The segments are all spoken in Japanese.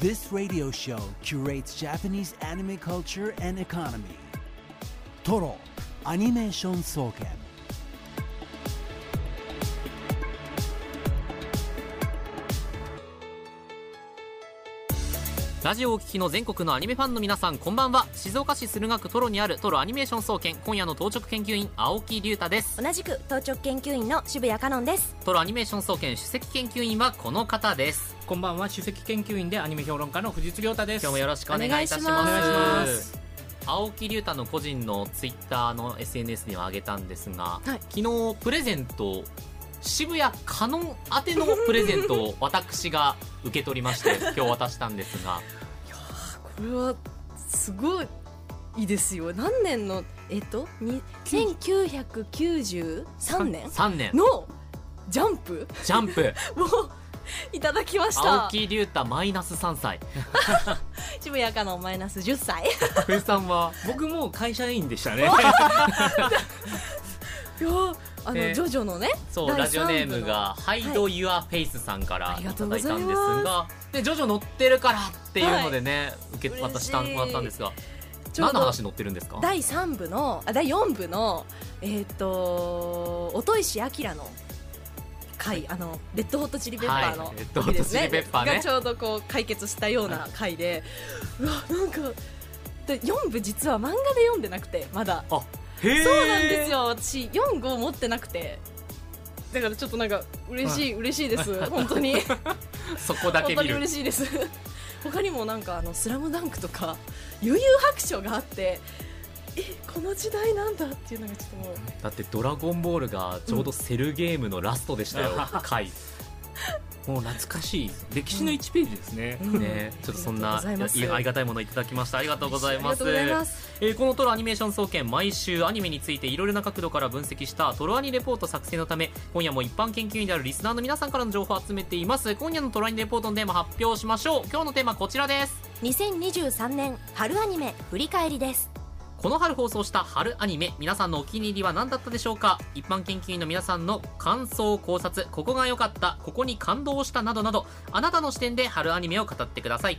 This radio show curates Japanese anime culture and economy. Toro Animation Soken. ラジオをお聞きの全国のアニメファンの皆さんこんばんは静岡市駿河区トロにあるトロアニメーション総研今夜の当直研究員青木隆太です同じく当直研究員の渋谷香音ですトロアニメーション総研首席研究員はこの方ですこんばんは。首席研究員でアニメ評論家の藤津亮太です。今日もよろしくお願いいたします。お願いします。青木隆太の個人のツイッターの SNS には上げたんですが、はい。昨日プレゼント渋谷カノン宛てのプレゼントを私が受け取りまして 今日渡したんですが。これはすごいいいですよ。何年のえっとに1993年3年。のジャンプ？ジャンプ。を いただきました。青木隆太マイナス3歳。渋谷香音マイナス10歳。冬さんは？僕も会社員でしたね。いやあの、えージョジョのね第そうラジオネームが「ハイド・ユア・フェイス」さんからいありがとうただいたんですがでジョジョ乗ってるからっていうのでね、受け嬉しい渡したもらったんですが何の話載ってるんですか？第3部のあ第4部のえっ、と音石明の回あのレッドホットチリペッパーのはい。レッドホットチリペッパーね。がちょうどこう解決したような回で、うわなんかで4部実は漫画で読んでなくてまだ。そうなんですよ。私4号持ってなくて。だからちょっとなんか嬉しい、嬉しいです。本当に。そこだけ本当に見る嬉しいです。他にもなんかあの「スラムダンクとか「悠々白書」があってえこの時代なんだっていうのがちょっともう。だって「ドラゴンボール」がちょうどセルゲームのラストでしたよ、回。もう懐かしい。歴史の1ページですね、ね。ちょっとそんなありがたいものをいただきました。ありがとうございます。ありがとうございます。えーこのトロアニメーション総研毎週アニメについていろいろな角度から分析したトロアニレポート作成のため今夜も一般研究員であるリスナーの皆さんからの情報を集めています。今夜のトロアニレポートのテーマ発表しましょう。今日のテーマこちらです。2023年春アニメ振り返りですこの春放送した春アニメ皆さんのお気に入りは何だったでしょうか？一般研究員の皆さんの感想考察ここが良かったここに感動したなどなどあなたの視点で春アニメを語ってください。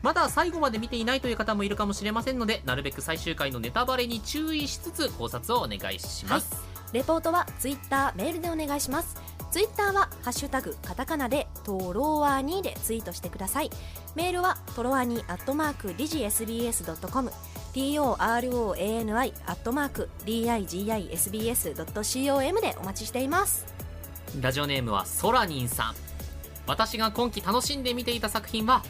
まだ最後まで見ていないという方もいるかもしれませんのでなるべく最終回のネタバレに注意しつつ考察をお願いします、レポートはツイッターメールでお願いします。ツイッターはハッシュタグカタカナでトロワニでツイートしてください。メールはトロワニアットマークディジ SBS.com TOROANI アットマーク DIGISBS.com でお待ちしています。ラジオネームはソラニンさん。私が今期楽しんで見ていた作品は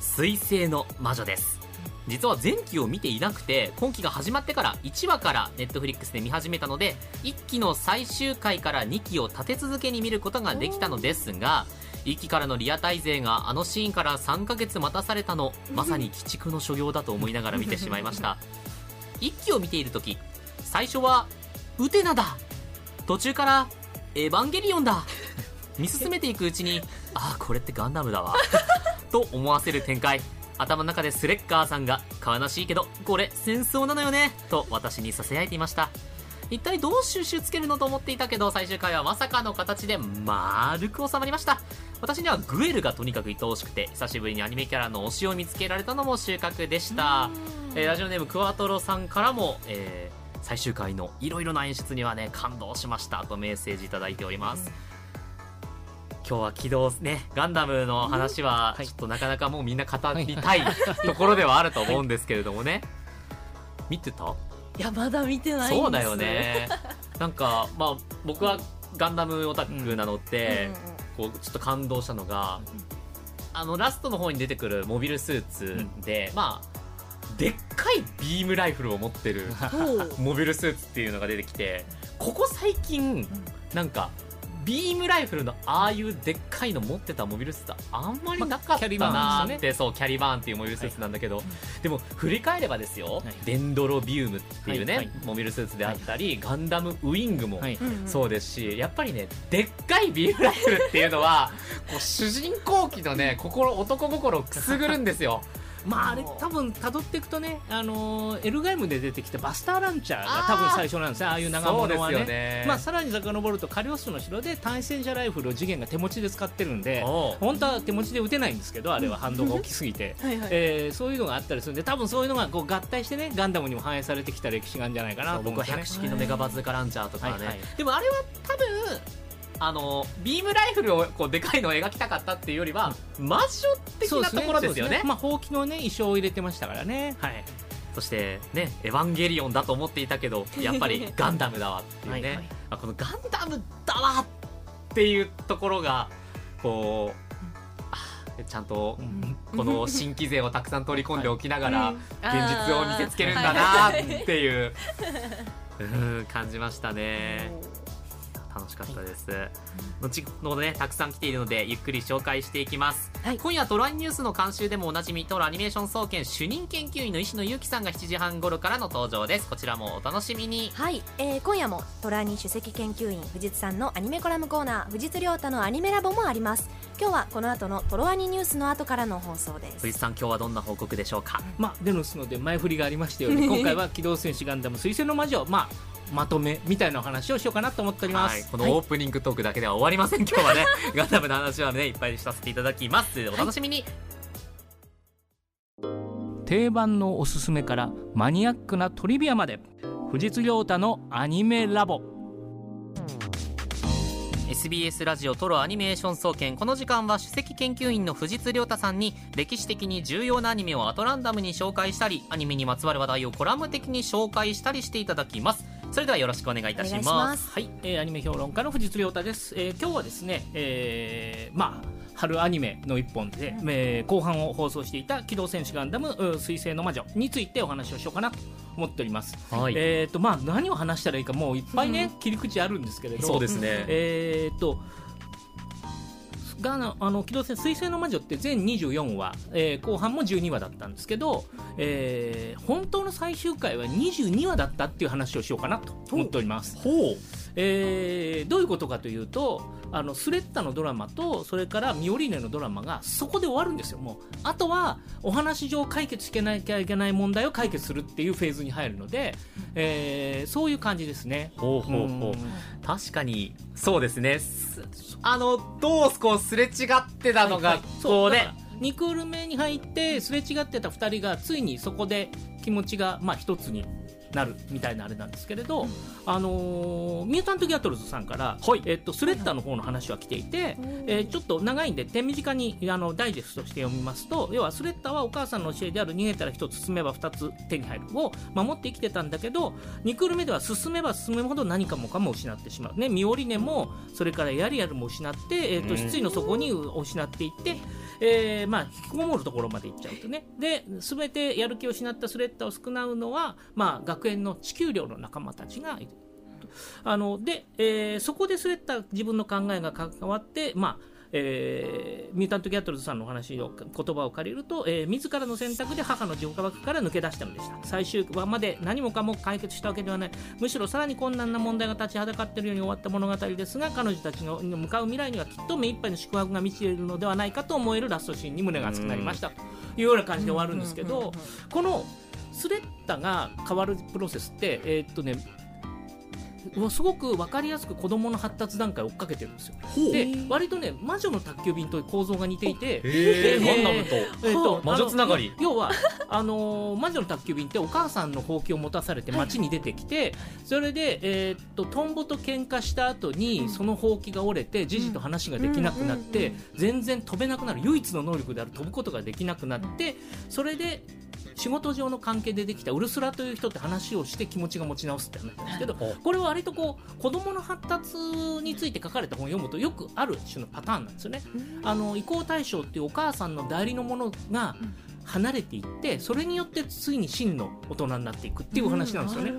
水星の魔女です。実は前期を見ていなくて今期が始まってから1話からネットフリックスで見始めたので1期の最終回から2期を立て続けに見ることができたのですが1期からのリアタイ勢があのシーンから3ヶ月待たされたのまさに鬼畜の所業だと思いながら見てしまいました。1期を見ている時最初はウテナだ途中からエヴァンゲリオンだ見進めていくうちに ああこれってガンダムだわ と思わせる展開。頭の中でスレッガーさんが悲しいけどこれ戦争なのよねと私に囁いていました一体どう収集つけるのと思っていたけど最終回はまさかの形で丸く収まりました。私にはグエルがとにかく愛おしくて久しぶりにアニメキャラの推しを見つけられたのも収穫でした、えーラジオネームクワトロさんからも、えー最終回のいろいろな演出にはね感動しましたとメッセージいただいております、今日は起動ね。ガンダムの話ははい。ちょっとなかなかもうみんな語りたいところではあると思うんですけれどもね、見てた？いやまだ見てないそうだよね。なんかまあ僕はガンダムオタクなので、こうちょっと感動したのが、あのラストの方に出てくるモビルスーツで、まあでっかいビームライフルを持ってる モビルスーツっていうのが出てきてここ最近なんかビームライフルのああいうでっかいの持ってたモビルスーツあんまりなかったキャリバーンなーって、そうキャリバーンっていうモビルスーツなんだけど、でも振り返ればですよ、はい。デンドロビウムっていうね、モビルスーツであったり、ガンダムウィングもそうですしやっぱりねでっかい。ビームライフルっていうのはこう主人公機のね心男心をくすぐるんですよまああれ多分辿っていくとね、あのーエルガイムで出てきたバスターランチャーが多分最初なんですね。ああいう長物はね。ね。まあ、さらに遡るとカリオストの城で対戦車ライフルを次元が手持ちで使ってるんで本当は手持ちで撃てないんですけどあれは反動が大きすぎて、えーそういうのがあったりするんで多分そういうのがこう合体してねガンダムにも反映されてきた歴史があるんじゃないかなと思僕はうんですよね。100式のメガバズーカランチャーとかね、はいはい。でもあれは多分あのビームライフルをこうでかいのを描きたかったっていうよりは、魔女的なところですよね。まあ、ほうきのね衣装を入れてましたからね。はい。そしてねエヴァンゲリオンだと思っていたけど やっぱりガンダムだわっていうね、はいはい。あこのガンダムだわっていうところがこうあちゃんとこの新規勢をたくさん取り込んでおきながら、うん。現実を見せつけるんだなっていう、うん感じましたね。楽しかったです、後ほどねたくさん来ているのでゆっくり紹介していきます、はい。今夜トライニュースの監修でもおなじみトロアニメーション総研主任研究員の石野裕樹さんが7時半頃からの登場です。こちらもお楽しみに。はい、えー今夜もトラニ首席研究員藤津さんのアニメコラムコーナー藤津亮太のアニメラボもあります。今日はこの後のトロアニニュースの後からの放送です。藤井さん今日はどんな報告でしょうか？まあ、デノスので前振りがありましたように 今回は機動戦士ガンダム水星の魔女、まあ、まとめみたいなお話をしようかなと思っております、はい、このオープニングトークだけでは終わりません、今日はね ガンダムの話はねいっぱいさせていただきます。お楽しみに、定番のおすすめからマニアックなトリビアまで。藤津亮太のアニメラボ。SBS ラジオトロアニメーション総研。この時間は首席研究員の藤津亮太さんに歴史的に重要なアニメをアトランダムに紹介したりアニメにまつわる話題をコラム的に紹介したりしていただきますそれではよろしくお願いいたします。はい、えーアニメ評論家の藤津亮太です、えー今日はですね、えーまあ春アニメの一本で、えー後半を放送していた「機動戦士ガンダムう水星の魔女」についてお話をしようかなと思っております、はい、えーとまあ、何を話したらいいかもういっぱいね、切り口あるんですけれど。そうですね、えーっとガーナあの機動戦水星の魔女って全24話、えー後半も12話だったんですけど、えー本当の最終回は22話だったっていう話をしようかなと思っております。ほうえーどういうことかというとあのスレッタのドラマとそれからミオリーネのドラマがそこで終わるんですよ。もうあとはお話上解決しなきゃいけない問題を解決するっていうフェーズに入るので、えーそういう感じですね。ほうほうほう。うん。確かにそうですね。すあのどうこうすれ違ってたのが、はいはい。こうねそうだから2クール目に入ってすれ違ってた2人がついにそこで気持ちがまあ一つになるみたいなあれなんですけれど、あのーミュータント・ギャトルズさんから、えっと、スレッタの方の話は来ていて、えーちょっと長いんで手短にあのダイジェストして読みますと要はスレッタはお母さんの教えである逃げたら1つ進めば2つ手に入るを守って生きてたんだけど2クール目では進めば進むほど何かもかも失ってしまう、ね、ミオリネもそれからヤリアルも失って、えー、と失意の底に失っていって、えーまあ、引きこもるところまで行っちゃうとね。で全てやる気を失ったスレッタを救うのは、まあ、学園の地球寮の仲間たちがいる。あので、えーそこでスレッタ自分の考えが関わって、まあえーミュータント・ギャットルズさんのお話を言葉を借りると、えー自らの選択で母の自己枠から抜け出したのでした。最終話まで何もかも解決したわけではない。むしろさらに困難な問題が立ちはだかっているように終わった物語ですが彼女たちの向かう未来にはきっと目いっぱいの宿泊が満ちているのではないかと思えるラストシーンに胸が熱くなりました。というような感じで終わるんですけどこのスレッタが変わるプロセスって、えーっとねうわすごく分かりやすく子供の発達段階を追っかけてるんですよ。で割とね魔女の宅急便と構造が似ていて、へー。でガンダムと。えーと魔女つながり。要はあのー魔女の宅急便ってお母さんのほうきを持たされて街に出てきて、それで、えーっとトンボと喧嘩した後にそのほうきが折れてジジと話ができなくなって、全然飛べなくなる。唯一の能力である飛ぶことができなくなってそれで仕事上の関係でできたウルスラという人って話をして気持ちが持ち直すって話なんですけどこれは割とこう子供の発達について書かれた本を読むとよくある種のパターンなんですよね。あの移行対象っていうお母さんの代理のものが離れていってそれによってついに真の大人になっていくっていうお話なんですよね。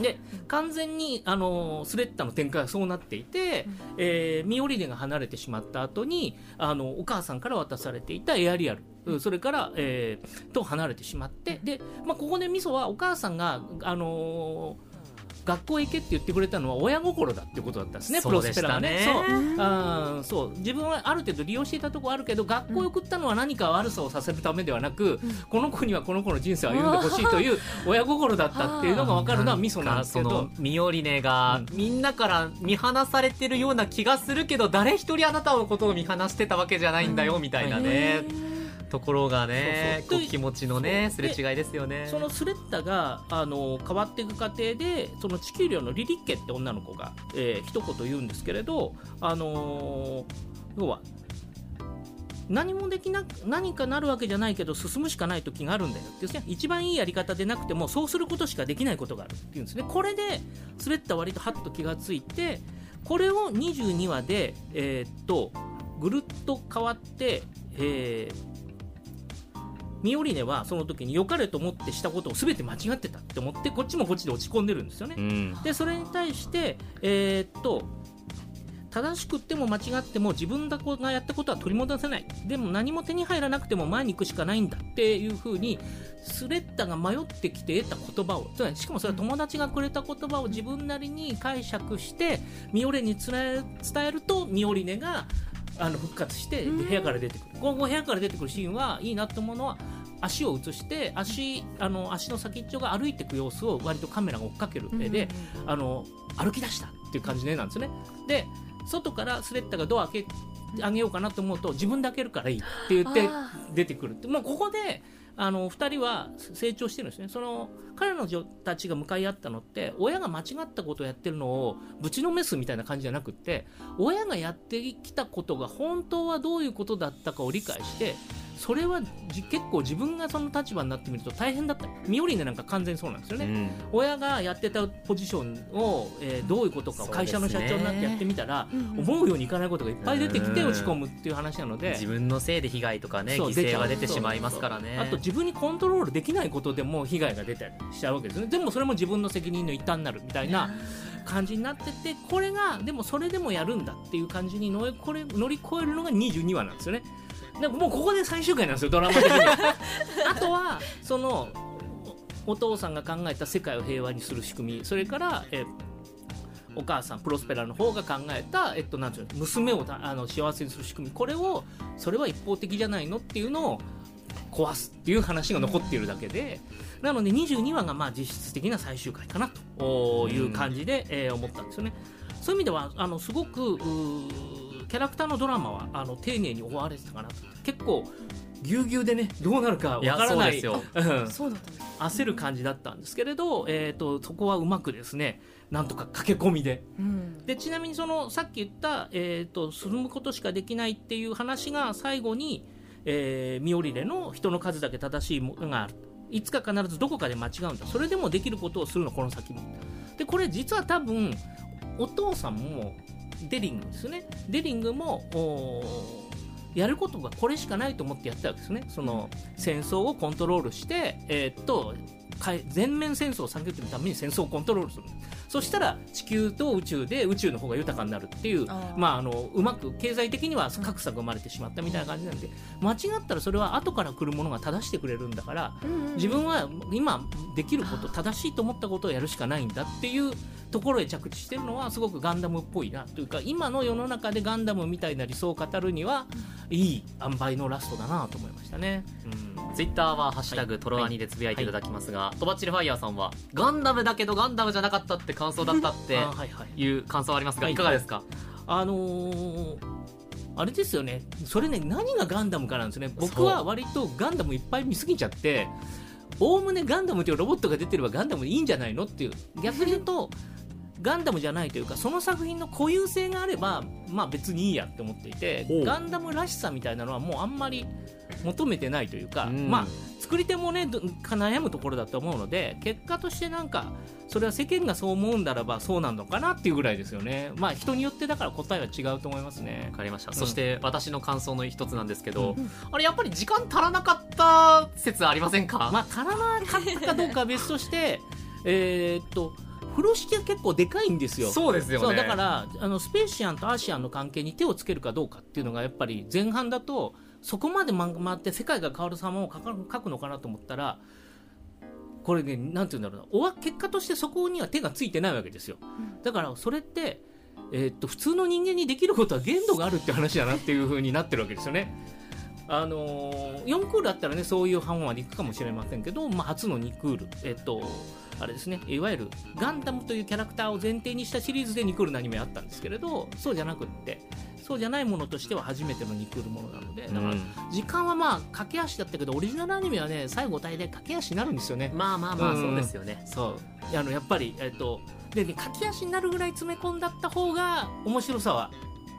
で完全にあのスレッタの展開はそうなっていて、えーミオリネが離れてしまった後にあのお母さんから渡されていたエアリアルうん。それから、えーと離れてしまってで、まあ、ここでミソはお母さんが、あのー学校へ行けって言ってくれたのは親心だってことだったんですね、プロスペラがね。ねそう。そう。自分はある程度利用していたところあるけど学校へ送ったのは何か悪さをさせるためではなく、この子にはこの子の人生を歩んでほしいという親心だったっていうのが分かるのはミソなんですけど。ミオリネがみん。なから見放されてるような気がするけど誰一人あなたのことを見放してたわけじゃないん。だよみたいなね、ところがねそう気持ちのねすれ違いですよね。そのスレッタがあの変わっていく過程でその地球寮のリリッケって女の子が、えー一言言うんですけれど、あのー要は何もできな何かなるわけじゃないけど進むしかない時があるんだよっていうね。一番いいやり方でなくてもそうすることしかできないことがあるっていうんですね。これでスレッタ割とハッと気がついてこれを22話で、えーっとぐるっと変わって、えーミオリネはその時に良かれと思ってしたことを全て間違ってたって思ってこっちもこっちで落ち込んでるんですよね。うん。でそれに対して、えーっと正しくっても間違っても自分がやったことは取り戻せない。でも何も手に入らなくても前に行くしかないんだっていうふうにスレッタが迷ってきて得た言葉を。つまりしかもそれは友達がくれた言葉を自分なりに解釈してミオレに伝えるとミオリネがあの復活してで部屋から出てくる。今後部屋から出てくるシーンはいいなと思うのは足を映して足あの足の先っちょが歩いていく様子を割とカメラが追っかける絵で、あの歩き出したっていう感じの絵なんですよね。で外からスレッタがドア開けあげようかなと思うと自分で開けるからいいって言ってあ出てくるって。もうここであの2人は成長してるんですね。その彼女たちが向かい合ったのって親が間違ったことをやってるのをぶちのめすみたいな感じじゃなくって親がやってきたことが本当はどういうことだったかを理解してそれはじ結構自分がその立場になってみると大変だった。ミオリネなんか完全にそうなんですよね、うん。親がやってたポジションを、えーどういうことかを会社の社長になってやってみたら、うん思うようにいかないことがいっぱい出てきてうん落ち込むっていう話なので。自分のせいで被害とかね犠牲が出てしまいますからね。あと自分にコントロールできないことでも被害が出たりしちゃうわけですね。でもそれも自分の責任の一端になるみたいな感じになっててこれがでもそれでもやるんだっていう感じに乗り越えるのが22話なんですよねでもうここで最終回なんですよドラマ的には。あとはそのおお父さんが考えた世界を平和にする仕組み。それから、えお母さんプロスペラの方が考えた、えっと、なんていうの娘をたあの幸せにする仕組み。これをそれは一方的じゃないのっていうのを壊すっていう話が残っているだけで。なので22話がまあ実質的な最終回かなと。いう感じで、えー思ったんですよね。そういう意味ではあのすごくキャラクターのドラマはあの丁寧に終われてたかな。と結構ぎゅうぎゅうでねどうなるかわからないそうですよ。焦る感じだったんですけれど、えー、とそこはうまくですねなんとか駆け込みで。うん。でちなみにそのさっき言った、えー、と進むことしかできないっていう話が最後に、えーミオリレの人の数だけ正しいものがある。いつか必ずどこかで間違うんだ。それでもできることをするのこの先も。でこれ実は多分お父さんもデリングですよね。デリングもやることがこれしかないと思ってやったわけですね。その戦争をコントロールして、えーっと全面戦争を避けるために戦争をコントロールする。そしたら地球と宇宙で宇宙の方が豊かになるっていうまあ、あのうまく経済的には格差が生まれてしまったみたいな感じなんで間違ったらそれは後から来るものが正してくれるんだから自分は今できること正しいと思ったことをやるしかないんだっていうところへ着地してるのはすごくガンダムっぽいなというか今の世の中でガンダムみたいな理想を語るにはいい塩梅のラストだなと思いましたね。うん。ツイッターは「ハッシュタグトロワニ」でつぶやいていただきますが、とばっちりファイヤーさんはガンダムだけどガンダムじゃなかったって感想だったっていはい。いう感想はありますが、はい。いかがですか、あのーあれですよね、それね、何がガンダムかなんですね、僕は割とガンダムいっぱい見すぎちゃって、おおむねガンダムというロボットが出てればガンダムでいいんじゃないのっていう、逆に言うと、ガンダムじゃないというか、その作品の固有性があれば、まあ別にいいやって思っていてガンダムらしさみたいなのはもうあんまり求めてないというか、うん。まあ作り手もねど悩むところだと思うので結果としてなんかそれは世間がそう思うんならばそうなのかなっていうぐらいですよね。まあ人によってだから答えは違うと思いますね。わかりました、うん。そして私の感想の一つなんですけど、うんあれやっぱり時間足らなかった説ありません。か、まあ足らなかったかどうかは別としてえーっと風呂敷は結構でかいんですよ。そうですよね。そうだからあのスペーシアンとアーシアンの関係に手をつけるかどうかっていうのがやっぱり前半だとそこまで回って世界が変わる様を描か描くのかなと思ったらこれねなんて言うんだろうな。おわ結果としてそこには手がついてないわけですよ。だからそれってえーっと普通の人間にできることは限度があるって話だなっていう風になってるわけですよね。あのー、4クールだったらねそういう半までいくかもしれませんけど、まあ、初の2クール。えっとあれですね。いわゆるガンダムというキャラクターを前提にしたシリーズで2クールのアニメあったんですけれどそうじゃなくってそうじゃないものとしては初めての2クールものなのでだから時間はまあ駆け足だったけどオリジナルアニメはね最後体で駆け足になるんですよね。まあまあまあうん。そうですよね。そう。あのやっぱり、えっとでね、駆け足になるぐらい詰め込んだった方が面白さは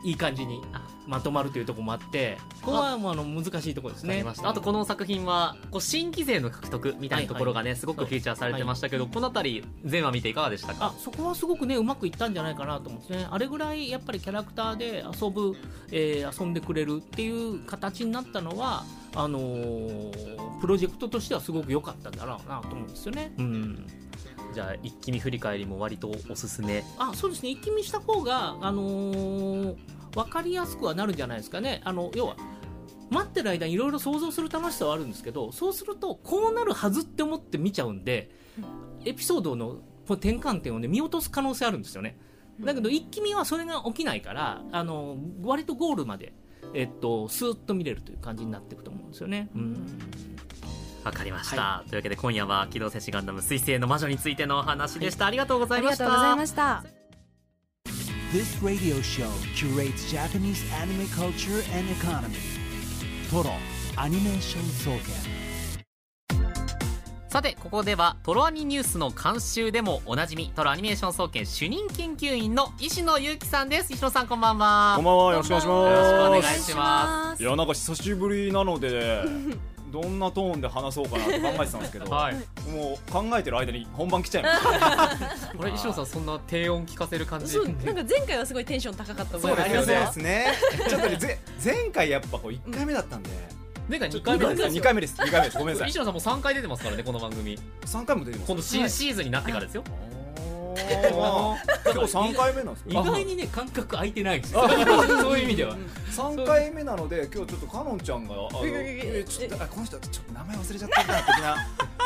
いい感じにあまとまるというところもあってここはもうあの難しいところですね。あとこの作品はこう新規勢の獲得みたいなところがね、すごくフィーチャーされてましたけど、この辺り全話見ていかがでしたあかそこはすごくねうまくいったんじゃないかなと思うんですね。あれぐらいやっぱりキャラクターで遊ぶ、えー遊んでくれるっていう形になったのはあのープロジェクトとしてはすごく良かったんだろうなと思うんですよね。うんじゃあ一気見振り返りも割とおすすめ。あそうですね。一気見した方が、あのー分かりやすくはなるんじゃないですかね。あの要は待ってる間にいろいろ想像する楽しさはあるんですけどそうするとこうなるはずって思って見ちゃうんでエピソードの転換点を、ね、見落とす可能性あるんですよね。だけど一気見はそれが起きないからあの割とゴールまで、えっと、スーッと見れるという感じになっていくと思うんですよね。うん。わかりました、というわけで今夜は機動戦士ガンダム水星の魔女についてのお話でした、ありがとうございました。ありがとうございました。This radio show curates Japanese anime culture and economy. Toro Animation Soken. さてここではトロアニニュースの監修でもおなじみトロアニメーション総研主任研究員の石野祐樹さんです。石野さんこんばんは。こんばんは、よろしくお願いします。よろしくお願いします。いや、なんか久しぶりなので、どんなトーンで話そうかなって考えてたんですけど、はい。もう考えてる間に本番来ちゃいました。これ石野さんそんな低音聞かせる感じそうなんか前回はすごいテンション高かった覚そうえがありですよます。ねね。ちょっとね、ぜ前回やっぱこう1回目だったんで、前回2二回目です。2回目です。2回目です。ごめんなさい。石野さんも3回出てますからねこの番組。3回も出てます。今度新シーズンになってからですよ、今日3回目なんですけ意ど、外にね感覚空いてないんですよ。そういう意味では。3回目なので、今日ちょっとかのんちゃんが、あの、えちょっとあこの人、ちょっと名前忘れちゃったな、的な、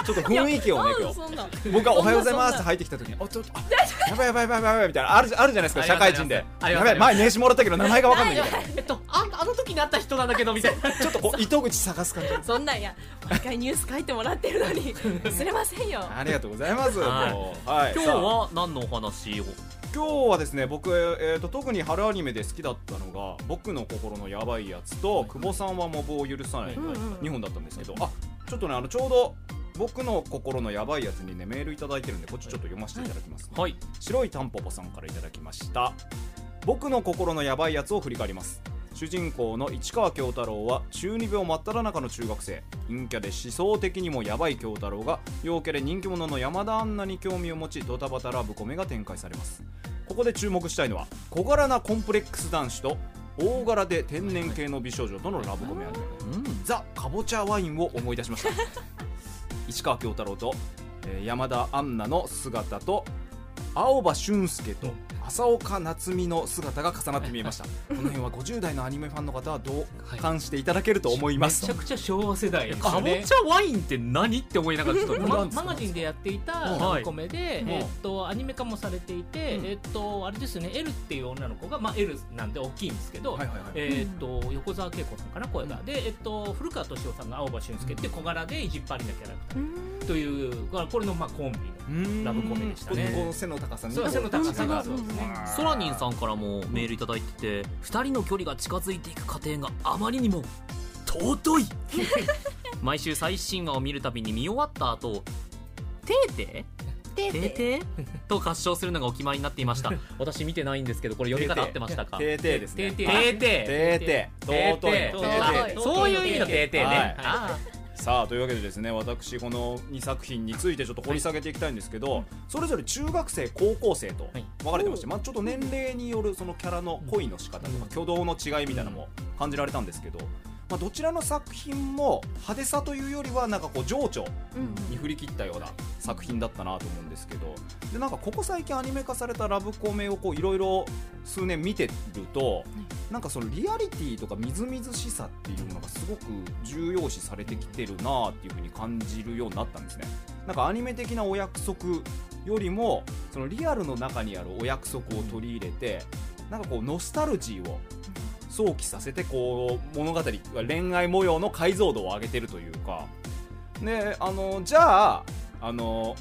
ちょっと雰囲気をね、今日。僕がおはようございますって入ってきた時に、あ、ちょっと、あ、やばいやばいやばいやばいみたいな、あるじあるじゃないですか、社会人で。やばい、前名刺もらったけど名前がわかんないみたいな。えっとああの時に会った人なんだけどみたいな。ちょっとこう糸口探す感じ。そんなんや。毎回ニュース書いてもらってるのに。忘れませんよ。ありがとうございます。はい。もうはい。今日は何のお話を？今日はですね、僕、えーと特に春アニメで好きだったのが、僕の心のやばいやつと、久保さんはモブを許さないうんうん2本だったんですけど、あ、ちょっとね、あのちょうど僕の心のやばいやつにねメールいただいてるんで、こっちちょっと読ませていただきます、はい。白いタンポポさんからいただきました。僕の心のヤバいやつを振り返ります。主人公の市川京太郎は中二病真っ只中の中学生。陰キャで思想的にもヤバい京太郎が陽キャで人気者の山田アンナに興味を持ちドタバタラブコメが展開されます。ここで注目したいのは小柄なコンプレックス男子と大柄で天然系の美少女とのラブコメアニメ。ザ・かぼちゃワインを思い出しました市川京太郎と、えー山田杏奈の姿と青葉俊介と浅岡夏美の姿が重なって見えました。この辺は50代のアニメファンの方は同感していただけると思いまめすちゃくちゃ昭和世代ですかぼねちゃワインって何って思いながらちょっとママガジンでやっていたコメで、うん。えっとアニメ化もされていて、うん。えっとあれですよね L っていう女の子がまあ L なんで大きいんですけど、はいはいはい。えっと横澤恵子さんかな声が、でえっと古川敏夫さんが青葉俊介って小柄で意地っ張りなキャラクター。というこれのまあコンビのラブコメでしたね。この背の高さにそう背の高さがソラニンさんからもメールいただいてて2人の距離が近づいていく過程があまりにも尊い。毎週最新話を見るたびに見終わった後「てーてー？ててー。てー?」と合唱するのがお決まりになっていました。私見てないんですけどこれ読み方合ってましたか？てーてー。ですね。てーててーててーてー。てーそういう意味のてーてーね、はい。あさあというわけでですね私この2作品についてちょっと掘り下げていきたいんですけど、それぞれ中学生高校生とはい。分かれてまして、まあ、ちょっと年齢によるそのキャラの恋の仕方とか挙動の違いみたいなのも感じられたんですけど、ままあ、どちらの作品も派手さというよりはなんかこう情緒うんに振り切ったような作品だったなと思うんですけどでなんかここ最近アニメ化されたラブコメをこういろいろ数年見てるとなんかそのリアリティとかみずみずしさっていうものがすごく重要視されてきてるなっていう風に感じるようになったんですね。なんかアニメ的なお約束よりもそのリアルの中にあるお約束を取り入れてなんかこうノスタルジーを想起させてこう物語恋愛模様の解像度を上げてるというか。であのじゃああの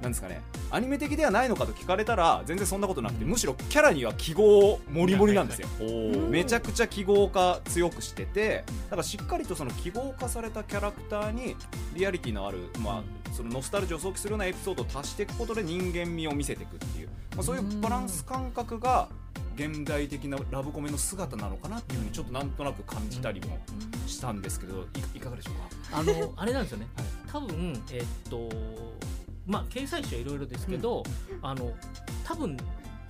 なんですかね。アニメ的ではないのかと聞かれたら全然そんなことなくてむしろキャラには記号もりもりなんですよ。めちゃくちゃ記号化強くしててだからしっかりとその記号化されたキャラクターにリアリティのある、まあ、そのノスタルジーを想起するようなエピソードを足していくことで人間味を見せていくっていう、まあ、そういうバランス感覚が現代的なラブコメの姿なのかなっていうふうにちょっとなんとなく感じたりもしたんですけどいいかがでしょうか？あの あれなんですよね、多分えっとまあ掲載誌はいろいろですけど、あの多分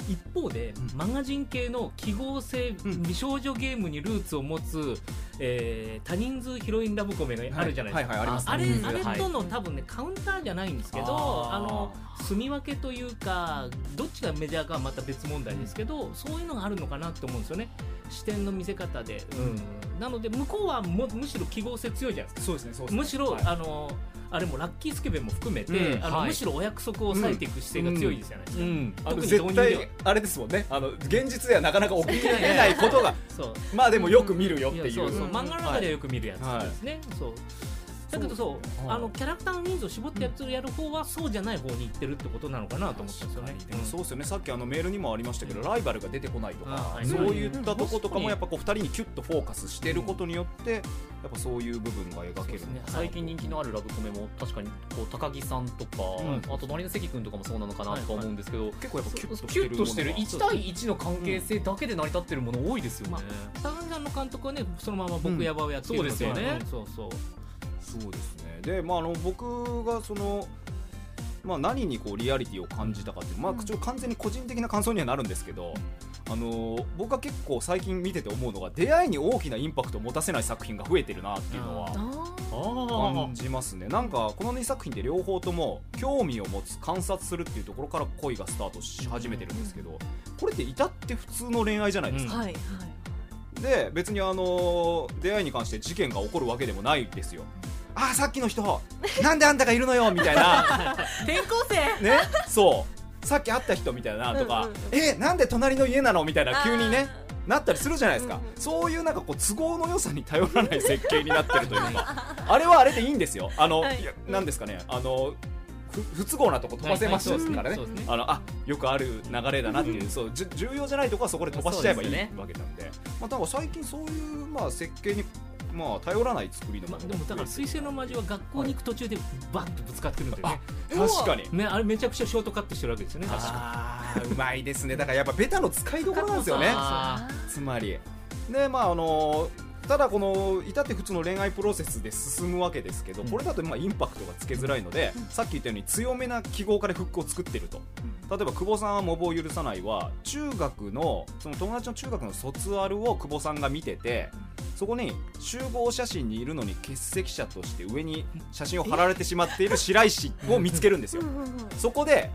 一方で、うん。マガジン系の記号性うん。美少女ゲームにルーツを持つ、えー多人数ヒロインラブコメがあるじゃないですか、はいはいはいあすあれうん。あれはい。との多分ねカウンターじゃないんですけどあの住み分けというかどっちがメジャーかはまた別問題ですけど、そういうのがあるのかなって思うんですよね。視点の見せ方で、うん、なので向こうはもむしろ記号性強いじゃないですか。そうですねね。むしろ、はい。あのあれもラッキースケベも含めて、うんはい。あのむしろお約束を割いていく姿勢が強いですじゃないですか、うん、あの特に絶導入では対あれですもんね。あの現実ではなかなか起きえ ないことが。そう。まあでもよく見るよっていう。そうそう。うん漫画の中ではよく見るやつはい。ですね、そうだけどそうあのキャラクターの人数を絞ってやつをやる方はそうじゃない方に行ってるってことなのかなと思ったんですよね。そうですよね。さっきあのメールにもありましたけどライバルが出てこないとかあはい。そういったとことかうん。もやっぱこう2人にキュッとフォーカスしてることによってやっぱそういう部分が描けるのかな最近人気のあるラブコメも確かにこう高木さんとか、ん。あと隣の関君とかもそうなのかなとか思うんですけど、結構やっぱキュッとしてキるュッとしてるものが1対1の関係性だけで成り立ってるもの多いですよね、ま高木さんの監督はねそのまま僕やばをやってるので、そうですよね。んそうそうそうですね。でまああの僕がそのまあ、何にこうリアリティを感じたかっていう、まあ、ちょっと完全に個人的な感想にはなるんですけど、あの僕は結構最近見てて思うのが出会いに大きなインパクトを持たせない作品が増えてるなっていうのは感じますね。なんかこの2作品で両方とも興味を持つ観察するっていうところから恋がスタートし始めてるんですけどこれって至って普通の恋愛じゃないですか、ーはいはいで別にあの出会いに関して事件が起こるわけでもないですよ。あーさっきの人 なんであんたがいるのよみたいな。転校生。ねそう。さっき会った人みたいなとか、うんうん。うんえなんで隣の家なのみたいな急にねあなったりするじゃないですか、うんうんそういうなん。かこう都合の良さに頼らない設計になってるというかあれはあれでいいんですよあの、はいなんですかねあのふ不都合なとこ飛ばせますからね。あのあよくある流れだなっていう、そうじゅ重要じゃないとこはそこで飛ばしちゃえばいいわけなんで。まあ、だから最近そういう、まあ、設計に、まあ、頼らない作りのまあ、でもだから水星の魔女は学校に行く途中でバッとぶつかってるんだよね、確かに。ねあれめちゃくちゃショートカットしてるわけですよね。確かあーうまいですね。だからやっぱベタの使いどころなんですよね。あつまり。でまああのただこの至って普通の恋愛プロセスで進むわけですけど、これだとまあインパクトがつけづらいので、さっき言ったように強めな記号化でフックを作ってると、例えば久保さんはモブを許さないは中学のその友達の中学の卒アルを久保さんが見ててそこに集合写真にいるのに欠席者として上に写真を貼られてしまっている白石を見つけるんですよ。そこで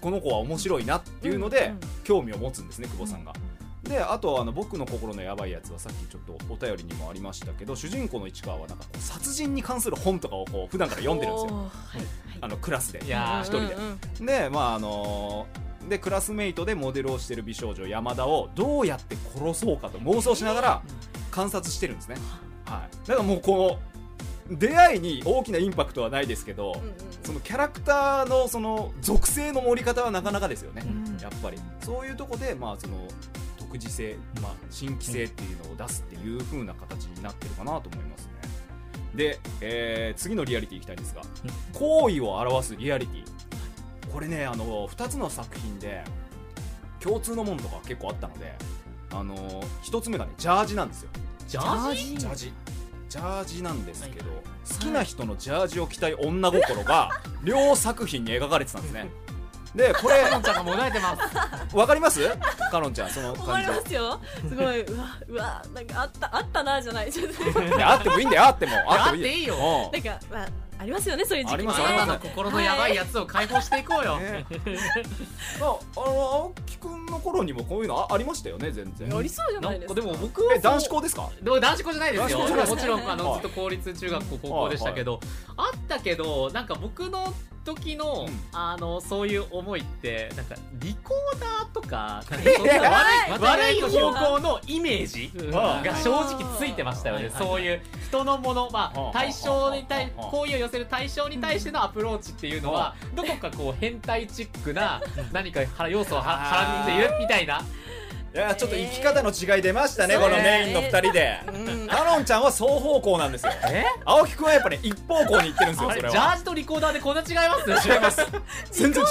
この子は面白いなっていうので、興味を持つんですね久保さんが。であとあの僕の心のやばいやつはさっきちょっとお便りにもありましたけど主人公の市川はなんかこう殺人に関する本とかをこう普段から読んでるんですよ。はい。はいあのクラスで。一人で。うんうんでまああのーでクラスメイトでモデルをしてる美少女山田をどうやって殺そうかと妄想しながら観察してるんですね、はい、だからもうこの出会いに大きなインパクトはないですけど、うんうん。そのキャラクターのその属性の盛り方はなかなかですよね、うん。やっぱり。そういうとこでまあその独自性、まあ、新規性っていうのを出すっていう風な形になってるかなと思いますね。で、えー次のリアリティいきたいんですが行為を表すリアリティ。これねあの2つの作品で共通のものとか結構あったのであの1つ目がねジャージなんですよ。ジャージ？ジャージ。ジャージなんですけど、好きな人のジャージを着たい女心が両作品に描かれてたんですね でこれかのんちゃんがもがいてます。わかります？かのんちゃんその思い感ますよ。すごいうわうわなんかあったあったなじゃない。ちょっと。じいやあってもいいんだよ。あっても。あもっていいよ。うん。なんかまあありますよねそういう時期。ありますあなの心のやばいやつを解放していこうよ、ね。まああの青木くんの頃にもこういうのあありましたよね全然。ありそうじゃなないですか。でも僕はえ男子校ですか？でも男子校じゃないですよ。男子校じゃないもちろんあのはい。ずっと公立中学校高校でしたけど、あったけどなんか僕の時の、うん。あのそういう思いってなんかリコーダーとかなんかえそんな悪い悪い方向のイメージあが正直ついてましたよね、そういう人のもの、まああ、対象に対あ好意を寄せる対象に対してのアプローチっていうのはどこかこう変態チックな何か要素をははらんでいるみたいないやちょっと生き方の違い出ましたね、えーこのメインの2人で、うん。かのんちゃんは双方向なんですよ。え？青木くんはやっぱね一方向に行ってるんですよあそれは。れジャージとリコーダーでこんな違います？違います。全然違う。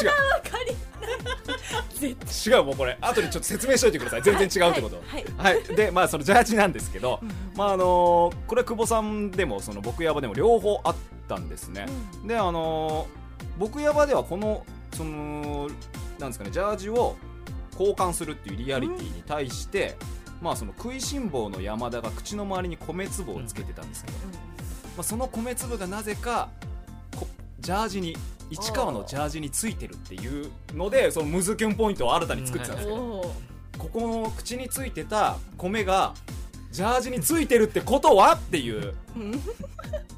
絶違うもうこれ。後にちょっと説明しといてください。全然違うってこと。はい。はい、でまあそのジャージなんですけど、まああのこれ久保さんでもその僕ヤバでも両方あったんですね、であの僕ヤバではこのそのなんですかねジャージを交換するっていうリアリティに対して、まあその食いしん坊の山田が口の周りに米粒をつけてたんですけど、まあ、その米粒がなぜかこジャージに市川のジャージについてるっていうのでそのムズキュンポイントを新たに作ってたんですけど、ここの口についてた米がジャージについてるってことは？っていう、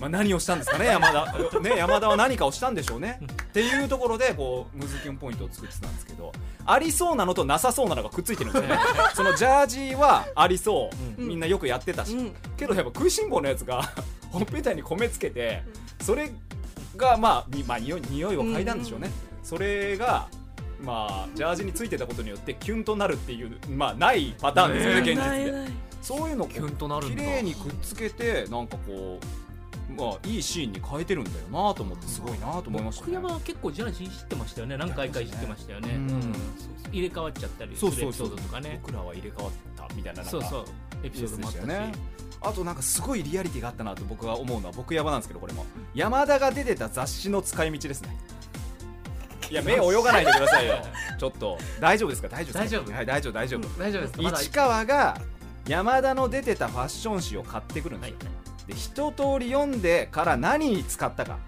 まあ、何をしたんですかね山田。ね山田は何かをしたんでしょうね。っていうところでこうムズキュンポイントを作ってたんですけどありそうなのとなさそうなのがくっついてるんですよね。そのジャージはありそう、うんみんなよくやってたし、うん。けどやっぱ食いしん坊のやつがほっぺたに米つけてそれがまあ、にまあ、匂い匂いを嗅いだんでしょうね、それがまあジャージについてたことによってキュンとなるっていうまあないパターンですよね、ね現実で。そういうのをキュンとなるんだ。綺麗にくっつけてなんかこうまあいいシーンに変えてるんだよなと思ってすごいなと思いましたね。福山は結構ジャージ知ってましたよね。何回か知ってましたよね。うん。うん。入れ替わっちゃったりそうそうそうードとかね。僕らは入れ替わったみたいななんかそう。そうエピソードもあったし。ね。あとなんかすごいリアリティがあったなと僕は思うのは僕山なんですけどこれも。山田が出てた雑誌の使い道ですね。いや目泳がないでくださいよ。ちょっと。大丈夫ですか？大丈夫ですか？大丈夫。はい大丈夫大丈夫、大丈夫です市川が山田の出てたファッション誌を買ってくるんですよ、で一通り読んでから何に使ったか。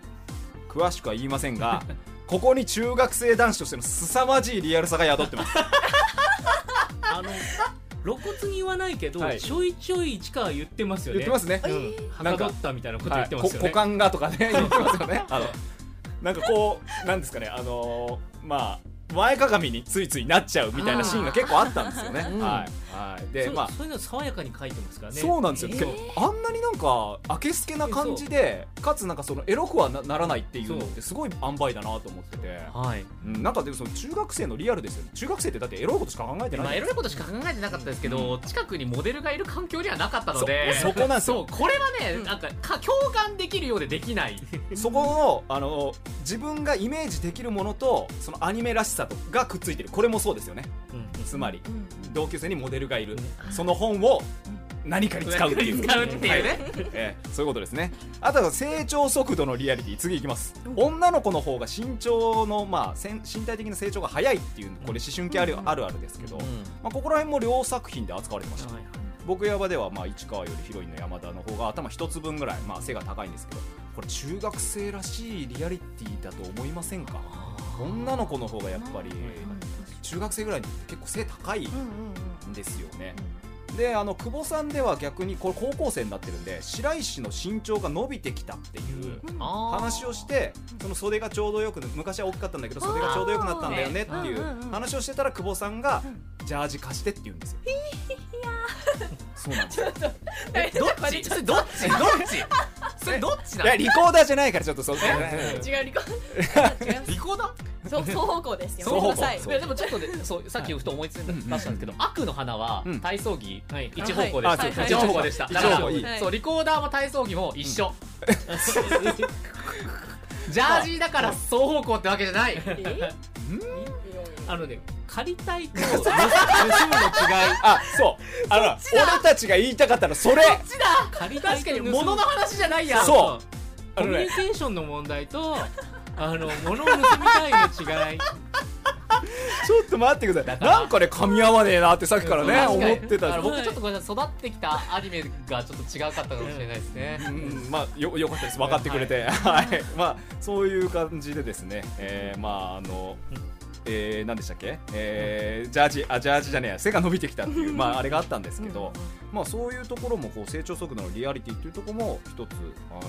詳しくは言いませんが ここに中学生男子としての凄まじいリアルさが宿ってます。あの露骨に言わないけど、はい。ちょいちょい市川言ってますよね。言ってますね、うん、なんかはかどったみたいなことはい、言ってますよね、こ股間がとかね 言ってますよね。あのなんかこうなんですかねあのーまあ前かがみについついなっちゃうみたいなシーンが結構あったんですよね、うん。はい、はい、でそうまあ。そういうの爽やかに書いてますからね。そうなんですよ、えー。あんなになんかあけすけな感じでかつなんかそのエロくはなならないっていうのってすごい塩梅だなと思ってて、はい。うん、なんかでもその中学生のリアルですよね。中学生ってだってエロいことしか考えてない。まあ、エロいことしか考えてなかったですけど、近くにモデルがいる環境にはなかったので。そそこなんですよ。そうこれはね、なんかか共感できるようでできない。そこのあの自分がイメージできるものとそのアニメらしさとがくっついてる。これもそうですよね。うん。つまりうん。同級生にモデルがいる。その本を何かに使うっていう。使うっていうね。はい。ええ。そういうことですね。あとは成長速度のリアリティ。次いきます。女の子の方が身長の、まあ、身体的な成長が早いっていうこれ思春期ある,、あるあるですけど、まあ、ここら辺も両作品で扱われてましたはい僕ヤバではまあ市川よりヒロインの山田の方が頭一つ分ぐらい、まあ、背が高いんですけどこれ中学生らしいリアリティだと思いませんか？女の子の方がやっぱり中学生ぐらいで結構背高いうんですよね。であの久保さんでは逆にこれ高校生になってるんで白石の身長が伸びてきたっていう話をしてその袖がちょうどよく昔は大きかったんだけど袖がちょうどよくなったんだよねっていう話をしてたら久保さんがジャージ貸してって言うんですよ。そうなんです。よえどっち？それどっち？どっち？それどっちなの？いやリコーダーじゃないからちょっとそう違うリコ違いますリコーダー？そう双方向ですよ。双方向。ごめんなさい。そう。いやでもちょっとでそうさっきふと思いついた。んですけど、悪の花はうん。体操着、はい。一方向でした、一方向でした。一だから方向。いいそうリコーダーも体操着も一緒、ジャージーだから双方向ってわけじゃない。え？あのね借りたいと。盗むの違い。あそう。あの俺たちが言いたかったのそれ。借りたい確かにと盗む物の話じゃないやん。そう。あコミュのねニケーションの問題とあの物を盗みたいの違い。ちょっと待ってください。から。なんかね噛み合わねえなってさっきからね確かに。思ってた。だから僕ちょっとこれ育ってきたアニメがちょっと違かったかもしれないですね。うんまあよよかったです。分かってくれて。はい、まあそういう感じでですね、えー、まああの、えー、何でしたっけ、えー、ジャージあジャージじゃねえや。背が伸びてきたっていう まああれがあったんですけど、まあそういうところもこう成長速度のリアリティっていうところも一つあの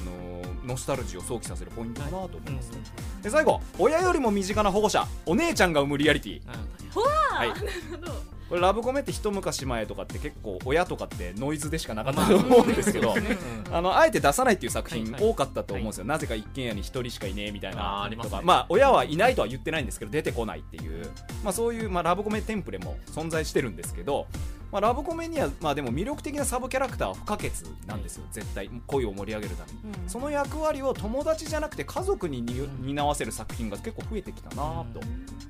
ーノスタルジーを想起させるポイントかなと思います、ねで最後親よりも身近な保護者お姉ちゃんが生むリアリティ。はいこれラブコメって一昔前とかって結構親とかってノイズでしかなかったと思うんですけど、あのあえて出さないっていう作品多かったと思うんですよ、なぜか一軒家に一人しかいねえみたいなありますね。とかまあ親はいないとは言ってないんですけど出てこないっていう、まあ、そういう、まあ、ラブコメテンプレも存在してるんですけど、まあ、ラブコメには、まあ、でも魅力的なサブキャラクターは不可欠なんですよ。絶対恋を盛り上げるために。その役割を友達じゃなくて家族にに担わせる作品が結構増えてきたなと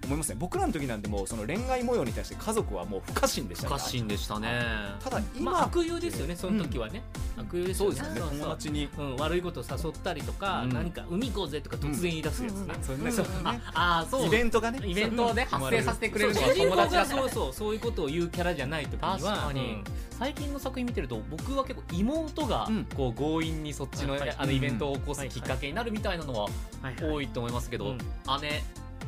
思いますね。僕らの時なんてもうその恋愛模様に対して家族はもう不可侵でしたから不可侵でしたね。ただ今、まあ悪友ですよねその時はね、悪友ですよね。そうですよね。友達に。うん、悪いこと誘ったりとか、うん。何か海行こうぜとか突然言い出すやつね、そうね。ああそう。イベントがね。イベントで発生させてくれるのそう。が友達だ主人公がそうそうそういうことを言うキャラじゃない時に。は確かに、うん最近の作品見てると僕は結構妹がうん。こう強引にそっちの,、あのイベントを起こすきっかけになるみたいなのは多いと思いますけど、うん。姉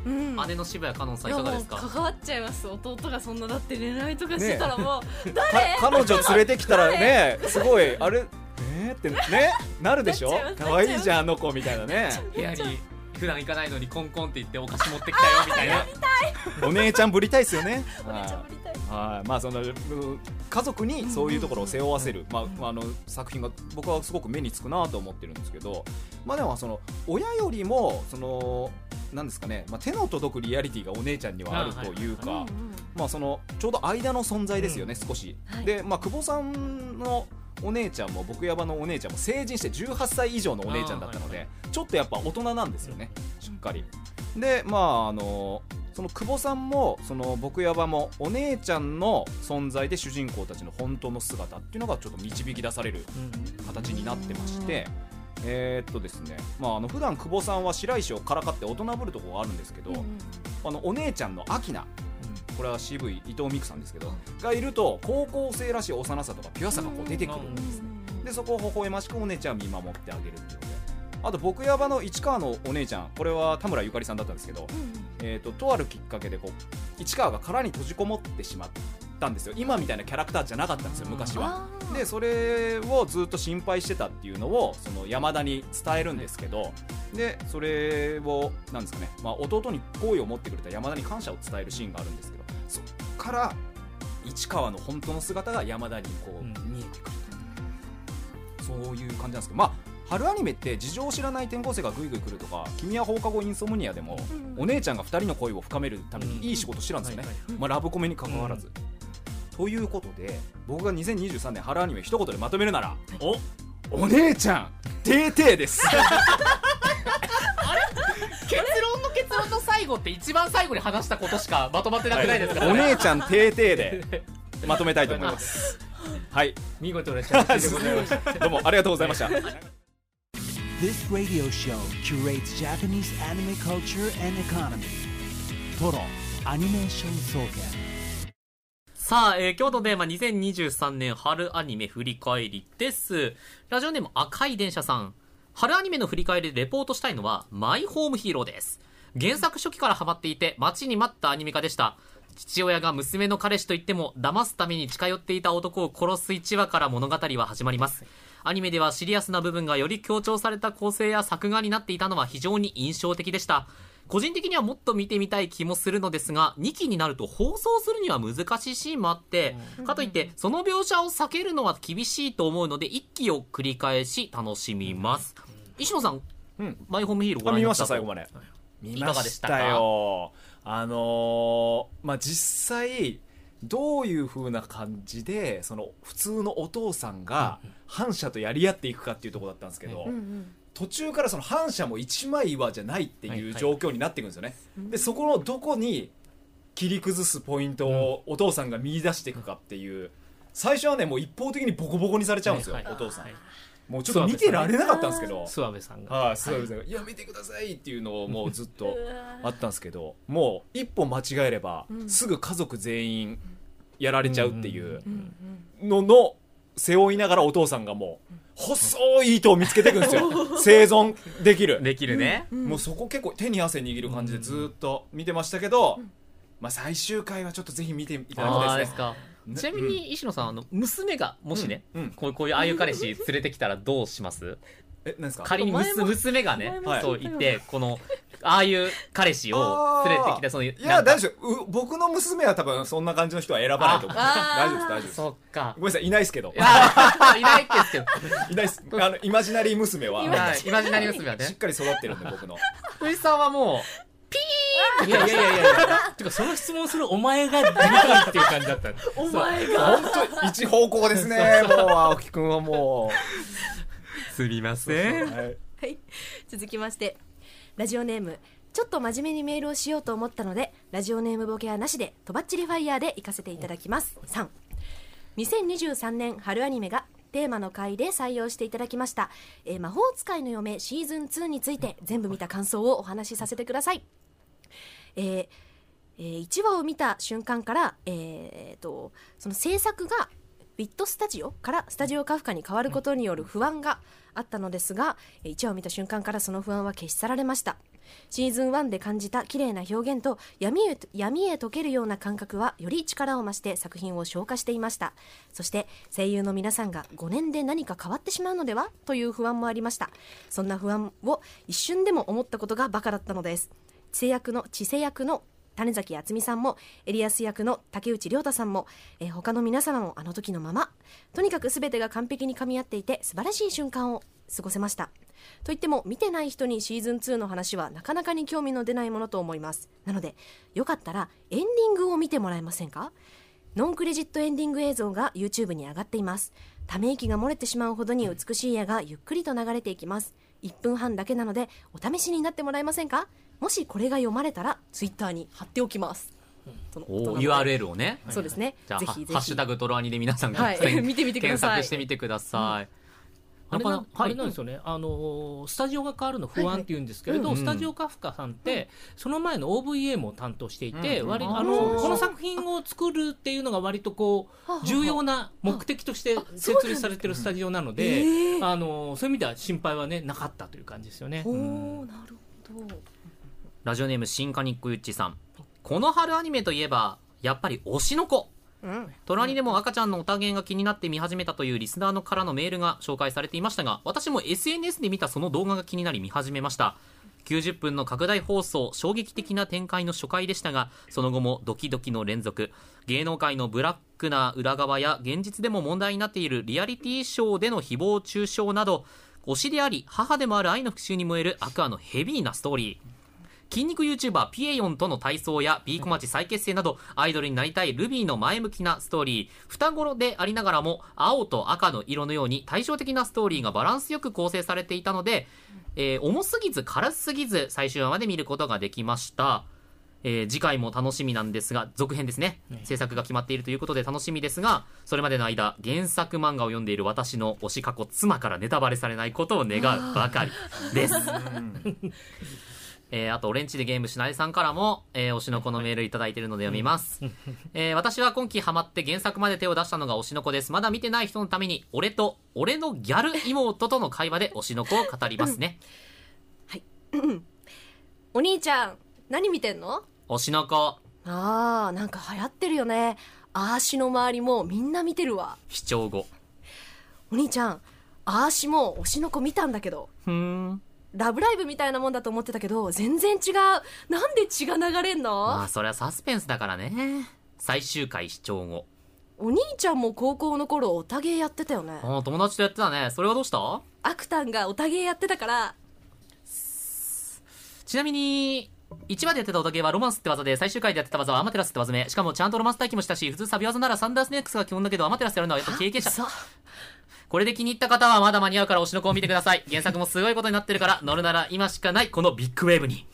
うん。姉の渋谷香音さんいかがですか？関わっちゃいます。弟がそんなだって恋愛とかしてたらもう、か彼女連れてきたらねすごいあれ？え？ーってね？なるでしょ？可愛いじゃんあの子みたいなね。部屋に普段行かないのにコンコンって言ってお菓子持ってきたよみたいな。お姉ちゃんぶりたいですよね。お姉ちゃんぶりたいはい。まあそのう家族にそういうところを背負わせる、まあ、あの作品が僕はすごく目につくなと思ってるんですけど、まあ、でもその親よりもそのなんですかね、まあ、手の届くリアリティがお姉ちゃんにはあるというか、まあ、そのちょうど間の存在ですよね、う少し、はい。で、まあ、久保さんのお姉ちゃんも僕ヤバのお姉ちゃんも成人して18歳以上のお姉ちゃんだったので、ちょっとやっぱ大人なんですよね、しっかり。でまああのその久保さんもその僕ヤバもお姉ちゃんの存在で主人公たちの本当の姿っていうのがちょっと導き出される形になってまして、えーっとですねまああの普段久保さんは白石をからかって大人ぶるところがあるんですけど、うんうん。あのお姉ちゃんのアキナこれは渋い伊藤美久さんですけどがいると高校生らしい幼さとかピュアさがこう出てくるんですね。でそこを微笑ましくお姉ちゃんを見守ってあげるっていうのであと僕ヤバの市川のお姉ちゃんこれは田村ゆかりさんだったんですけど、えー、ととあるきっかけでこう市川が殻に閉じこもってしまったんですよ。今みたいなキャラクターじゃなかったんですよ昔は。あでそれをずっと心配してたっていうのをその山田に伝えるんですけどでそれをなんですかね、まあ、弟に好意を持ってくれた山田に感謝を伝えるシーンがあるんですけどそっから市川の本当の姿が山田にこう、うん。見えてくるそういう感じなんですけどまあ春アニメって事情を知らない転校生がぐいぐい来るとか「君は放課後インソムニア」でも、お姉ちゃんが2人の恋を深めるためにいい仕事してるんですよね、まあ、ラブコメに関わらず。ということで僕が2023年春アニメ一言でまとめるならおお姉ちゃんてーてーです。結論の結論の最後って一番最後に話したことしかまとまってなくないですか、お姉ちゃんてーてーで まとめたいと思います。はい。見事でございました。どうもありがとうございました This radio show curates Japanese anime culture and economy. Toro Animation Soken. さあ、えー今日のテーマ2023年春アニメ振り返りです。ラジオネーム赤い電車さん。春アニメの振り返りでレポートしたいのは、マイホームヒーローです。原作初期からハマっていて、待ちに待ったアニメ化でした。父親が娘の彼氏と言っても、騙すために近寄っていた男を殺す1話から物語は始まります。アニメではシリアスな部分がより強調された構成や作画になっていたのは非常に印象的でした。個人的にはもっと見てみたい気もするのですが、2期になると放送するには難しいシーンもあって、かといって、その描写を避けるのは厳しいと思うので、1期を繰り返し楽しみます。石野さん、うん。マイホームヒーローご覧あ見ましになったとた最後まで。見いかましがでしたか？たよあのーまあ実際どういう風な感じでその普通のお父さんが反社とやり合っていくかっていうところだったんですけど、途中からその反社も一枚岩じゃないってはいう状況になっていくんですよね、でそこのどこに切り崩すポイントをお父さんが見出していくかっていう最初はねもう一方的にボコボコにされちゃうんですよ、はいはい。お父さん、はいもうちょっと見てられなかったんですけど。諏訪部さんが。はい、諏訪部さんが「やめてください」っていうのをもうずっとあったんですけどもう一歩間違えればすぐ家族全員やられちゃうっていうのの背負いながらお父さんがもう細い糸を見つけていくんですよ。生存できる。できるね、もうそこ結構手に汗握る感じでずっと見てましたけど、まあ、最終回はちょっとぜひ見ていただきあたいですね。あですかちなみに石野さんあの娘がもしね、うん。うん。こうこういうああいう彼氏連れてきたらどうします？え何ですか？仮に娘がねそう言ってこのああいう彼氏を連れてきたそのいなんか。や大丈夫。う僕の娘は多分そんな感じの人は選ばないと思う。あ大丈夫です大丈夫です。そっか。ごめんなさいいないですけど。いないですけど。いないです。あのイマジナリー娘は。はいイマジナリー娘はね。しっかり育ってるんで僕の。藤井さんはもいやいやいやいやいや。てかその質問するお前が地味かっていう感じだった。お前が。本当一方向ですね。もう青木くんはもう。すみませう、はい、はい。続きまして。ラジオネームちょっと真面目にメールをしようと思ったのでラジオネームボケはなしでとばっちりファイヤーで行かせていただきます。32023年春アニメがテーマの回で採用していただきました、えー魔法使いの嫁シーズン2について全部見た感想をお話しさせてくださいえーえー1話を見た瞬間から、えーとその制作がビットスタジオからスタジオカフカに変わることによる不安があったのですが1話を見た瞬間からその不安は消し去られました。シーズン1で感じた綺麗な表現と闇へ闇へ溶けるような感覚はより力を増して作品を消化していました。そして声優の皆さんが5年で何か変わってしまうのでは？という不安もありました。そんな不安を一瞬でも思ったことがバカだったのです。知世役の知世役の種崎敦美さんもエリアス役の竹内涼太さんも、えー他の皆様もあの時のままとにかく全てが完璧に噛み合っていて素晴らしい瞬間を過ごせました。といっても見てない人にシーズン2の話はなかなかに興味の出ないものと思います。なのでよかったらエンディングを見てもらえませんか？ノンクレジットエンディング映像が YouTube に上がっています。ため息が漏れてしまうほどに美しい絵がゆっくりと流れていきます。1分半だけなのでお試しになってもらえませんか？もしこれが読まれたら Twitter に貼っておきます。おので URL をね。そうですね。じゃあはぜひぜひ。ハッシュタグトロアニで皆さんはい。検見てみてください。検索してみてください、あれなやっぱあれなんですよね、あのースタジオが変わるの不安っていうんですけれど、はいはい。スタジオカフカさんって、その前の OVA も担当していて、うん。あー割あのこの作品を作るっていうのが割とこう重要な目的として設立されてるスタジオなので、えー。あのーそういう意味では心配はねなかったという感じですよね。おうん。ーなるほどラジオネーム新カニックユッチさん。この春アニメといえばやっぱり推しの子。うん。トラニでも赤ちゃんのおたげが気になって見始めたというリスナーのからのメールが紹介されていましたが私も SNS で見たその動画が気になり見始めました。90分の拡大放送衝撃的な展開の初回でしたがその後もドキドキの連続。芸能界のブラックな裏側や現実でも問題になっているリアリティショーでの誹謗中傷など推しであり母でもある愛の復讐に燃えるアクアのヘビーなストーリー筋肉 YouTuber ピエヨンとの体操やビーコマチ再結成などアイドルになりたいルビーの前向きなストーリー。双子でありながらも青と赤の色のように対照的なストーリーがバランスよく構成されていたので、えー重すぎず軽すぎず最終話まで見ることができました。えー次回も楽しみなんですが続編ですね。制作が決まっているということで楽しみですがそれまでの間原作漫画を読んでいる私の推し過去妻からネタバレされないことを願うばかりです えーあと、オレンジでゲームしないさんからも、えー推しの子のメールいただいているので読みます。えー私は今期ハマって原作まで手を出したのが推しの子です。まだ見てない人のために、俺と、俺のギャル妹との会話で推しの子を語りますね。お兄ちゃん何見てんの？推しの子、あーなんか流行ってるよねあーしの周りもみんな見てるわ視聴後。お兄ちゃんあーしも推しの子見たんだけどふーん。ラブライブみたいなもんだと思ってたけど全然違うなんで血が流れんの、まあ、それはサスペンスだからね。最終回視聴後。お兄ちゃんも高校の頃オタゲーやってたよねあー友達とやってたね。それはどうした？アクタンがオタゲーやってたからちなみに、1話でやってたオタゲーはロマンスって技で、最終回でやってた技はアマテラスって技名。しかもちゃんとロマンス待機もしたし、普通サビ技ならサンダースネックスが基本だけど、アマテラスやるのはやっぱ経験者。さこれで気に入った方はまだ間に合うから推しの子を見てください。原作もすごいことになってるから、乗るなら今しかない、このビッグウェーブに。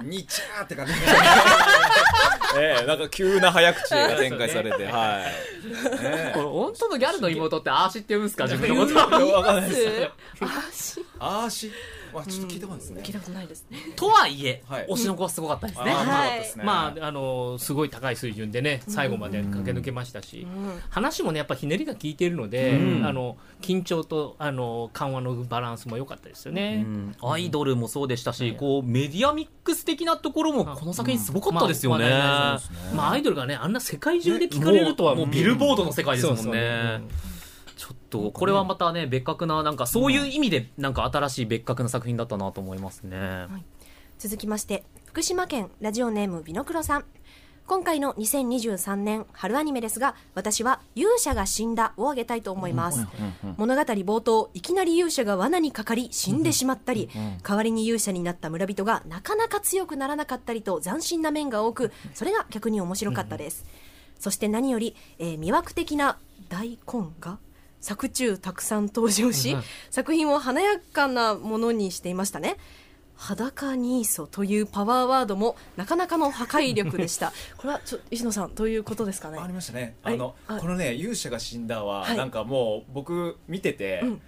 にちゃーって感じ。ええなんか急な早口が展開されてはい。ええこれ本当のギャルの妹ってあーしって呼ぶんですか？自分のこと。わかんないです。あしあーしまあちょっと聞いたことですね。聞いたことないですね。とはいえ、はい。推しの子はすごかったですね、はい。まああのすごい高い水準でね最後まで駆け抜けましたし、話もねやっぱひねりが効いているので、うん。あの緊張とあの緩和のバランスも良かったですよね。うん。アイドルもそうでしたし、こうメディアミックス的なところもこの作品すごかったですよね、まあアイドルがねあんな世界中で聞かれるとはもうもうビルボードの世界ですもんね。そうそうちょっとこれはまたね別格ななんかそういう意味でなんか新しい別格な作品だったなと思いますね、続きまして福島県ラジオネームビノクロさん。今回の2023年春アニメですが私は勇者が死んだを挙げたいと思います。物語冒頭いきなり勇者が罠にかかり死んでしまったり代わりに勇者になった村人がなかなか強くならなかったりと斬新な面が多くそれが逆に面白かったです。そして何より、えー魅惑的な大根が作中たくさん登場し、作品を華やかなものにしていましたね。裸ニーソというパワーワードもなかなかの破壊力でした。これはちょ石野さんどういうことですかね？ありましたね。はい。あのはいこのね勇者が死んだははい。なんかもう僕見ててうん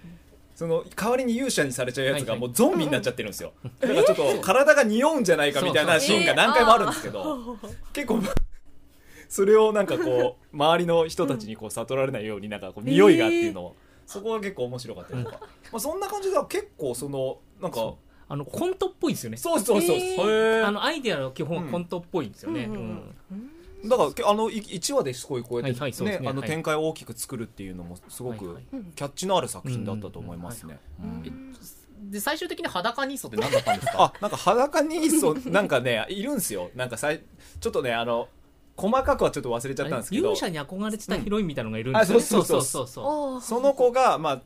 その代わりに勇者にされちゃうやつがもうゾンビになっちゃってるんですよ。だからちょっと体が匂うんじゃないかみたいなシーンが何回もあるんですけど結構それをなんかこう周りの人たちにこう悟られないようになんかこう匂いがっていうのを。そこは結構面白かったりとかまあそんな感じでは結構そのなんかあのコントっぽいですよね。そうそうそうあのアイデアの基本うんはコントっぽいんですよね。だからけあの1話ですごいこうやって、あの展開を大きく作るっていうのもすごくキャッチのある作品だったと思いますね。で最終的に裸ニーソって何だったんですか？あなんか裸ニーソなんかねいるんですよ。なんかさいちょっとねあの細かくはちょっと忘れちゃったんですけど。勇者に憧れてたヒロインみたいなのがいるんですよね。あそうそうそうそう。そうその子がまあ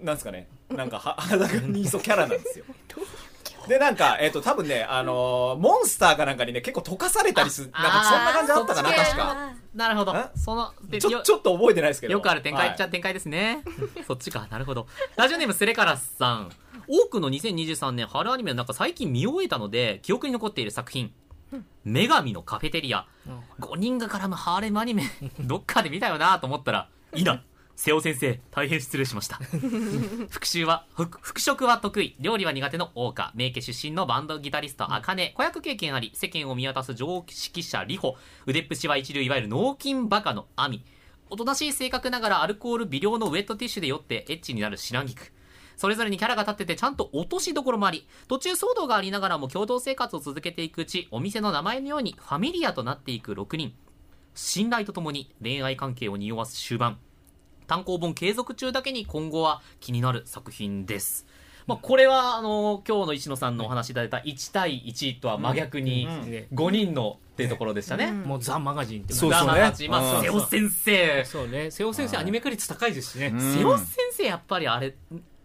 なんですかね。なんかは裸ニーソキャラなんですよ。でなんかえっ、と多分ねあのーモンスターかなんかにね結構溶かされたりするなんかそんな感じだったかな確か。あなるほど。え？そのちょちょっと覚えてないですけど。よくある展開。っちゃはい展開ですね、そっちか。なるほど。ラジオネームスレカラスさん。多くの2023年春アニメの中最近見終えたので記憶に残っている作品「女神のカフェテリア」5人が絡むハーレムアニメ。どっかで見たよなと思ったらいいな。瀬尾先生大変失礼しました。復習は復復職は得意。料理は苦手の桜花名家出身のバンドギタリスト茜。子役経験あり世間を見渡す常識者里穂腕っぷしは一流いわゆる脳筋バカの亜美。おとなしい性格ながらアルコール微量のウェットティッシュで酔ってエッチになる白菊それぞれにキャラが立っててちゃんと落としどころもあり途中騒動がありながらも共同生活を続けていくうちお店の名前のようにファミリアとなっていく6人。信頼とともに恋愛関係を匂わす終盤。単行本継続中だけに今後は気になる作品です。まあ、これはあの今日の石野さんのお話しいただいた1対1とは真逆にうん。ね5人のっていうところでしたね。もうザ・マガジンってそうそうねドラマたちまあ、うん。瀬尾先生。そうね。瀬尾先生アニメ化率高いですしね、うん。瀬尾先生やっぱりあれ、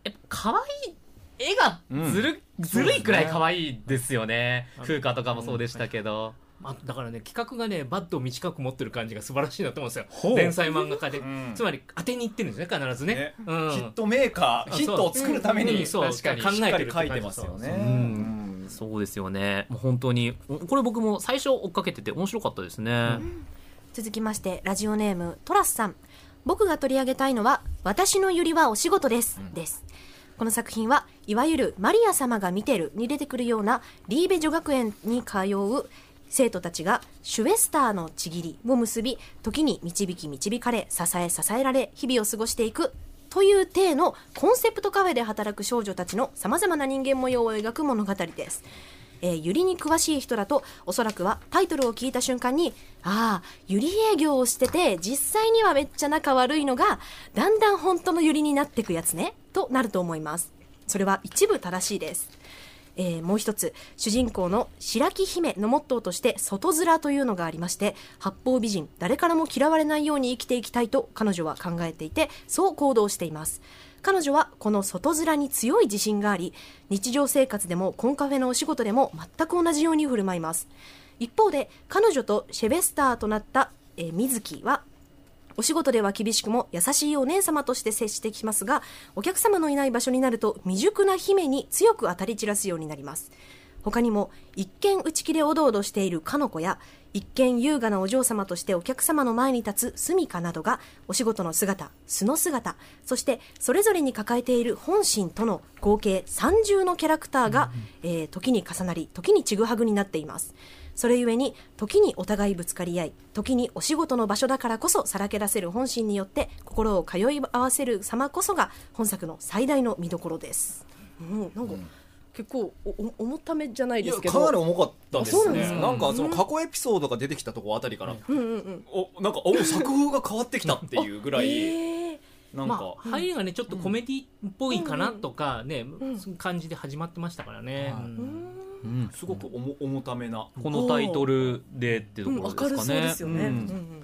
やっぱ可愛い絵がずる、ずるいくらい可愛いですよね。風花とかもそうでしたけど。あだからね企画がねバットを短く持ってる感じが素晴らしいなと思うんですよ。連載漫画家で、ん。つまり当てにいってるんですね必ずね。ね。うん、ヒットメーカーヒットを作るためにうんそう。確かに考えてる書いてますよね。う。ん。うん。そうですよね。もう本当に、これ僕も最初追っかけてて面白かったですね。続きましてラジオネームトラスさん。僕が取り上げたいのは「私のゆりはお仕事です」ですこの作品はいわゆるマリア様が見てるに出てくるようなリーベ女学園に通う生徒たちがシュエスターのちぎりを結び時に導き導かれ支え支えられ日々を過ごしていくという体のコンセプトカフェで働く少女たちのさまざまな人間模様を描く物語です。えー、ユリに詳しい人だとおそらくはタイトルを聞いた瞬間にああユリ営業をしてて実際にはめっちゃ仲悪いのがだんだん本当のユリになってくやつねとなると思います。それは一部正しいです。えーもう一つ主人公の白木姫のモットーとして外面というのがありまして八方美人誰からも嫌われないように生きていきたいと彼女は考えていてそう行動しています。彼女はこの外面に強い自信があり日常生活でもコンカフェのお仕事でも全く同じように振る舞います。一方で彼女とシェベスターとなった、えー水木はお仕事では厳しくも優しいお姉様として接してきますがお客様のいない場所になると未熟な姫に強く当たり散らすようになります。他にも一見内気でおどおどしているかの子や一見優雅なお嬢様としてお客様の前に立つスミカなどがお仕事の姿素の姿そしてそれぞれに抱えている本心との合計30のキャラクターが、えー時に重なり時にちぐはぐになっていますそれゆえに時にお互いぶつかり合い時にお仕事の場所だからこそさらけ出せる本心によって心を通い合わせる様こそが本作の最大の見どころです、うん、なんか、結構おお重ためじゃないですけど。かなり重かったですね。あそうなんですかなんかその過去エピソードが出てきたとこあたりから、うんうんうん。おなんかお作風が変わってきたっていうぐらい、えーなんか、まあ、入りがねちょっとコメディっぽいかなとかね、感じで始まってましたからね、すごく重重ためなこのタイトルでっていううんところですかね、うですよね、ううんんうん。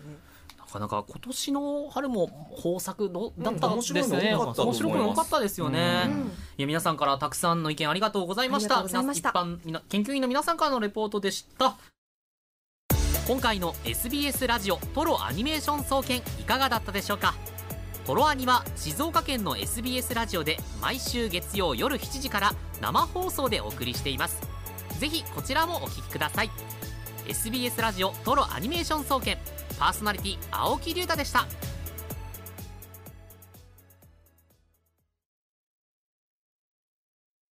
なかなか今年の春も豊作どだったうんですね、面白いの多かったと思います。面白くも多かったですよね、いや皆さんからたくさんの意見ありがとうございました。一般みな研究員の皆さんからのレポートでした。今回の SBS ラジオトロアニメーション総研いかがだったでしょうか？フォロアニは静岡県の SBS ラジオで毎週月曜夜7時から生放送でお送りしています。ぜひこちらもお聴きください。SBS ラジオトロアニメーション総研パーソナリティ青木龍太でした。